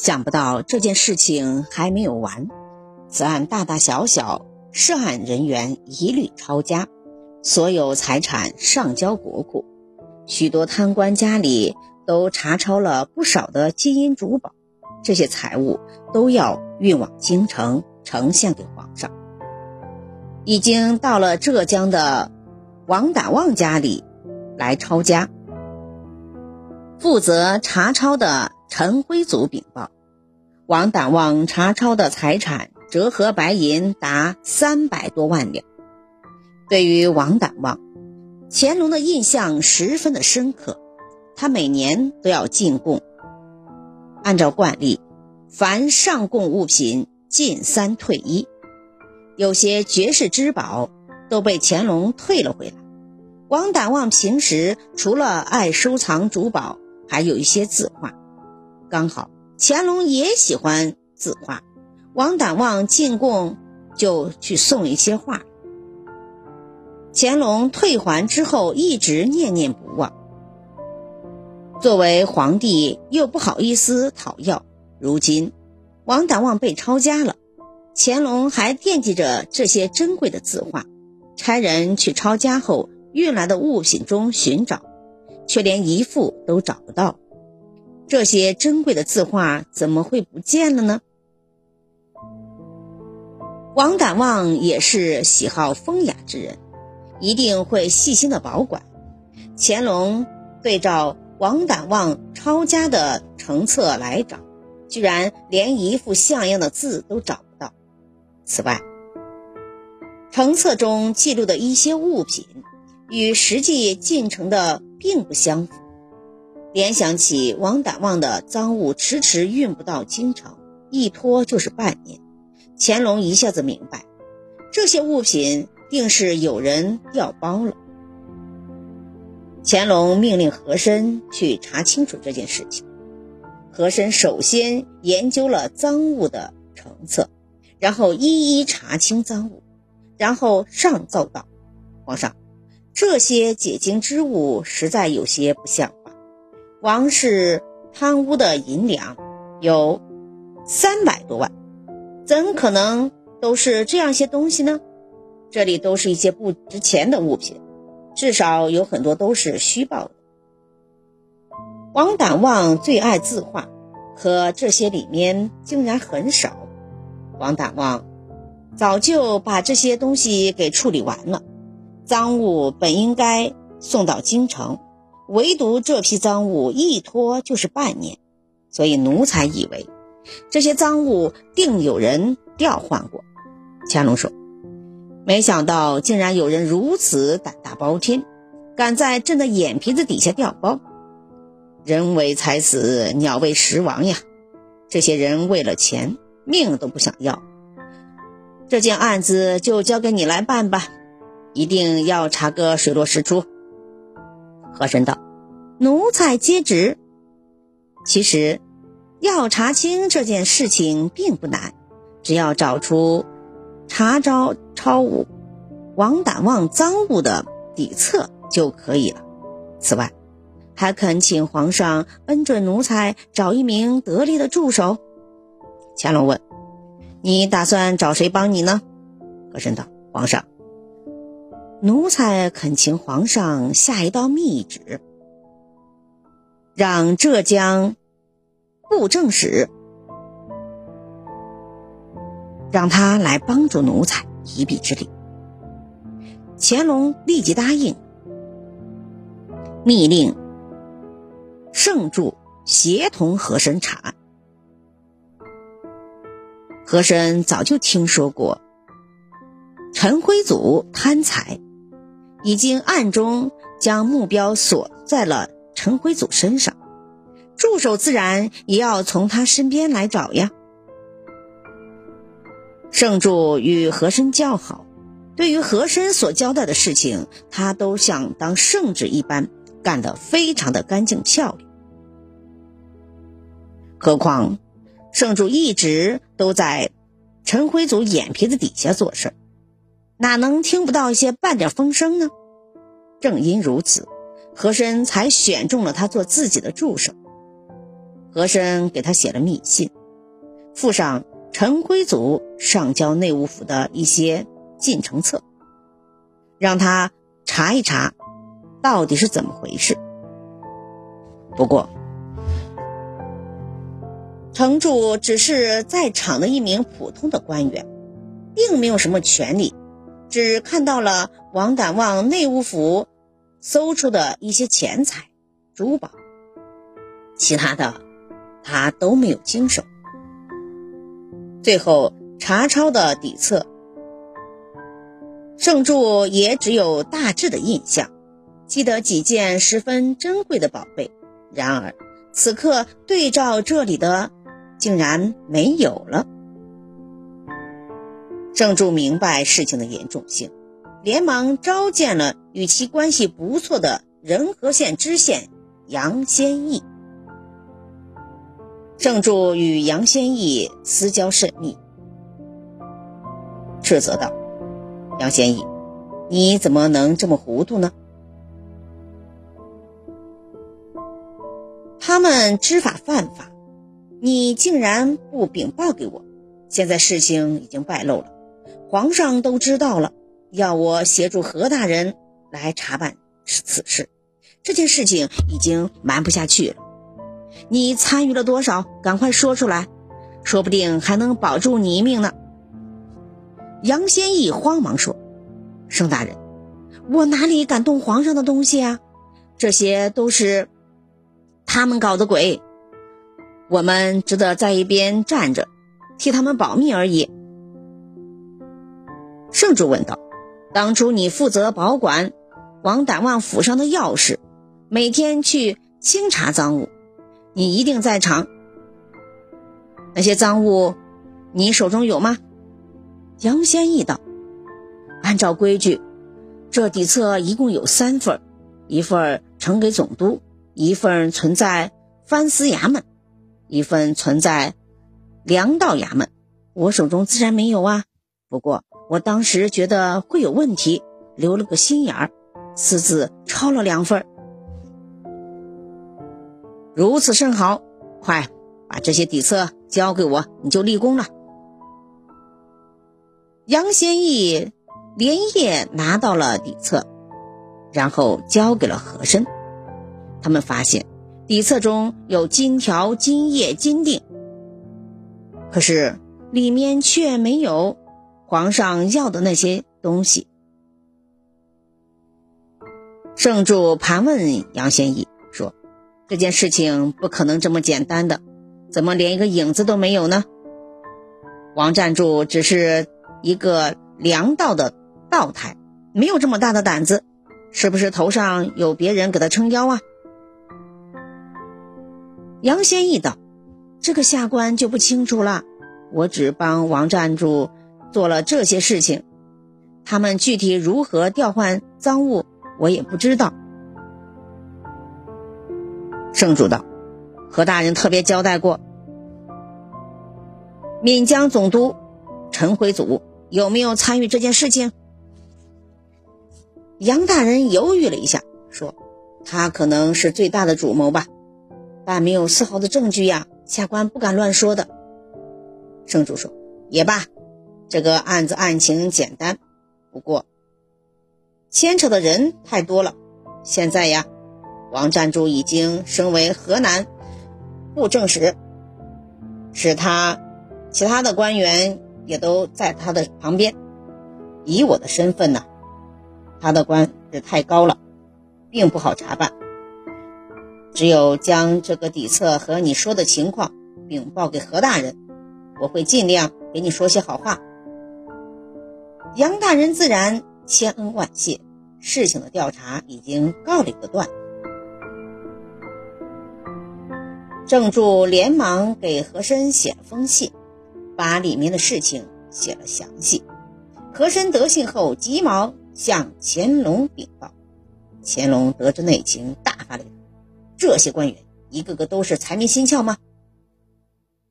想不到这件事情还没有完，此案大大小小涉案人员一律抄家，所有财产上交国库，许多贪官家里都查抄了不少的金银珠宝，这些财物都要运往京城呈现给皇上。已经到了浙江的王胆旺家里来抄家，负责查抄的。陈辉祖禀报，王胆旺查抄的财产折合白银达三百多万两。对于王胆旺，乾隆的印象十分的深刻。他每年都要进贡，按照惯例，凡上贡物品进三退一。有些绝世之宝都被乾隆退了回来。王胆旺平时除了爱收藏珠宝，还有一些字画。刚好乾隆也喜欢字画，王胆望进贡就去送一些画。乾隆退还之后一直念念不忘。作为皇帝又不好意思讨要，如今王胆望被抄家了，乾隆还惦记着这些珍贵的字画，差人去抄家后运来的物品中寻找，却连一幅都找不到。这些珍贵的字画怎么会不见了呢？王胆旺也是喜好风雅之人，一定会细心的保管。乾隆对照王胆旺抄家的成册来找，居然连一幅像样的字都找不到。此外，成册中记录的一些物品与实际进程的并不相符。联想起王胆旺的赃物迟迟运不到京城，一拖就是半年，乾隆一下子明白，这些物品定是有人调包了。乾隆命令和珅去查清楚这件事情。和珅首先研究了赃物的成册，然后一一查清赃物，然后上奏道：“皇上，这些解经之物实在有些不像。”王氏贪污的银两有三百多万，怎可能都是这样些东西呢？这里都是一些不值钱的物品，至少有很多都是虚报的。王胆旺最爱字画，可这些里面竟然很少。王胆旺早就把这些东西给处理完了，赃物本应该送到京城。唯独这批赃物一拖就是半年，所以奴才以为这些赃物定有人调换过。乾隆说：“没想到竟然有人如此胆大包天，敢在朕的眼皮子底下调包。人为财死，鸟为食亡呀！这些人为了钱，命都不想要。这件案子就交给你来办吧，一定要查个水落石出。”和珅道：“奴才接旨。其实，要查清这件事情并不难，只要找出查招抄物王胆旺赃物的底册就可以了。此外，还恳请皇上恩准奴才找一名得力的助手。”乾隆问：“你打算找谁帮你呢？”和珅道：“皇上。”奴才恳请皇上下一道密旨，让浙江布政使让他来帮助奴才一臂之力。乾隆立即答应，密令圣助协同和珅查案。和珅早就听说过陈辉祖贪财。已经暗中将目标锁在了陈辉祖身上，助手自然也要从他身边来找呀。圣助与和珅交好，对于和珅所交代的事情，他都像当圣旨一般干得非常的干净漂亮。何况圣助一直都在陈辉祖眼皮子底下做事。哪能听不到一些半点风声呢？正因如此，和珅才选中了他做自己的助手。和珅给他写了密信，附上陈辉祖上交内务府的一些进程册，让他查一查，到底是怎么回事。不过，程柱只是在场的一名普通的官员，并没有什么权利，只看到了王胆旺内务府搜出的一些钱财、珠宝，其他的。他都没有经手，最后查抄的底册，圣柱也只有大致的印象，记得几件十分珍贵的宝贝。然而此刻对照这里的，竟然没有了。圣柱明白事情的严重性，连忙召见了与其关系不错的仁和县知县杨先义。圣柱与杨先义私交甚密，斥责道：“杨先义，你怎么能这么糊涂呢？他们知法犯法，你竟然不禀报给我！现在事情已经败露了，皇上都知道了，要我协助何大人来查办此事。这件事情已经瞒不下去了。”你参与了多少？赶快说出来，说不定还能保住你一命呢。杨先义慌忙说：“盛大人，我哪里敢动皇上的东西啊？这些都是他们搞的鬼，我们只得在一边站着，替他们保密而已。”圣主问道：“当初你负责保管王胆旺府上的钥匙，每天去清查赃物。”你一定在场。那些赃物，你手中有吗？杨先义道：“按照规矩，这底册一共有三份，一份呈给总督，一份存在藩司衙门，一份存在粮道衙门。我手中自然没有啊。不过我当时觉得会有问题，留了个心眼儿，私自抄了两份。”如此甚好，快把这些底册交给我，你就立功了。杨先义连夜拿到了底册，然后交给了和珅。他们发现底册中有金条、金叶、金锭，可是里面却没有皇上要的那些东西。圣主盘问杨先义。这件事情不可能这么简单的，怎么连一个影子都没有呢？王占柱只是一个粮道的道台，没有这么大的胆子，是不是头上有别人给他撑腰啊？杨先义道：“这个下官就不清楚了，我只帮王占柱做了这些事情，他们具体如何调换赃物，我也不知道。”圣主道：“何大人特别交代过，闽江总督陈辉祖有没有参与这件事情？”杨大人犹豫了一下，说：“他可能是最大的主谋吧，但没有丝毫的证据呀，下官不敢乱说的。”圣主说：“也罢，这个案子案情简单，不过牵扯的人太多了，现在呀。”王占柱已经升为河南布政使，使他其他的官员也都在他的旁边。以我的身份呢，他的官职太高了，并不好查办。只有将这个底册和你说的情况禀报给何大人，我会尽量给你说些好话。杨大人自然千恩万谢，事情的调查已经告了一个段。郑柱连忙给和珅写了封信，把里面的事情写了详细。和珅得信后，急忙向乾隆禀报。乾隆得知内情，大发雷霆：这些官员一个个都是财迷心窍吗？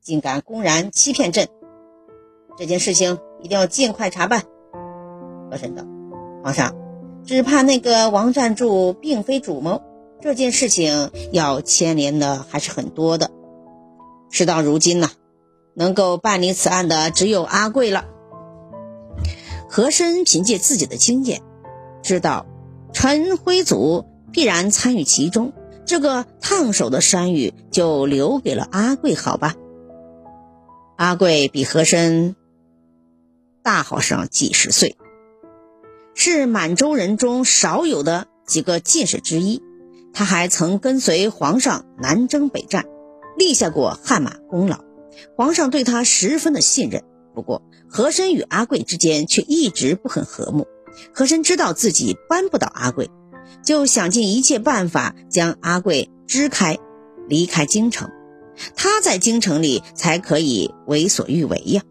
竟敢公然欺骗朕！这件事情一定要尽快查办。和珅道：“皇上，只怕那个王占柱并非主谋。”这件事情要牵连的还是很多的，事到如今呢，能够办理此案的只有阿贵了。和珅凭借自己的经验，知道陈辉祖必然参与其中，这个烫手的山芋就留给了阿贵，好吧？阿贵比和珅大好上几十岁，是满洲人中少有的几个进士之一。他还曾跟随皇上南征北战，立下过汗马功劳，皇上对他十分的信任。不过，和珅与阿贵之间却一直不很和睦。和珅知道自己扳不倒阿贵，就想尽一切办法将阿贵支开，离开京城。他在京城里才可以为所欲为呀。